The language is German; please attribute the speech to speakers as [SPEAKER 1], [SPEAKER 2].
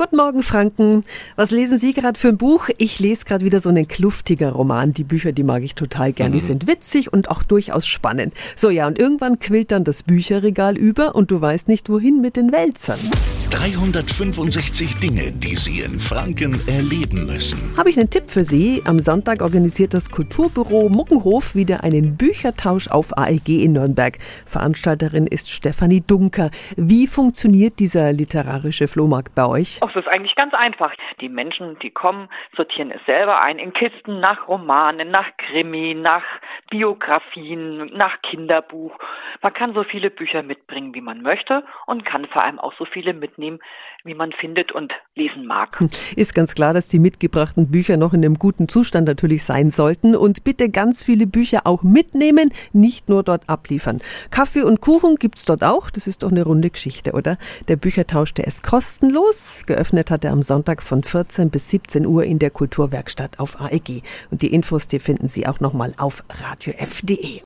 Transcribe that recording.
[SPEAKER 1] Guten Morgen, Franken. Was lesen Sie gerade für ein Buch? Ich lese gerade wieder so einen kluftiger Roman. Die Bücher, die mag ich total gern. Mhm. Die sind witzig und auch durchaus spannend. So, ja, und irgendwann quillt dann das Bücherregal über und du weißt nicht, wohin mit den Wälzern.
[SPEAKER 2] 365 Dinge, die Sie in Franken erleben müssen.
[SPEAKER 1] Habe ich einen Tipp für Sie? Am Sonntag organisiert das Kulturbüro Muckenhof wieder einen Büchertausch auf AEG in Nürnberg. Veranstalterin ist Stefanie Dunker. Wie funktioniert dieser literarische Flohmarkt bei euch?
[SPEAKER 3] es ist eigentlich ganz einfach. Die Menschen, die kommen, sortieren es selber ein in Kisten nach Romanen, nach Krimi, nach Biografien, nach Kinderbuch. Man kann so viele Bücher mitbringen, wie man möchte und kann vor allem auch so viele mitnehmen, wie man findet und lesen mag. Hm,
[SPEAKER 1] ist ganz klar, dass die mitgebrachten Bücher noch in einem guten Zustand natürlich sein sollten und bitte ganz viele Bücher auch mitnehmen, nicht nur dort abliefern. Kaffee und Kuchen gibt's dort auch, das ist doch eine runde Geschichte, oder? Der Büchertausch, der ist kostenlos. Geöffnet hat er am Sonntag von 14 bis 17 Uhr in der Kulturwerkstatt auf AEG. Und die Infos, die finden Sie auch nochmal auf to FDE.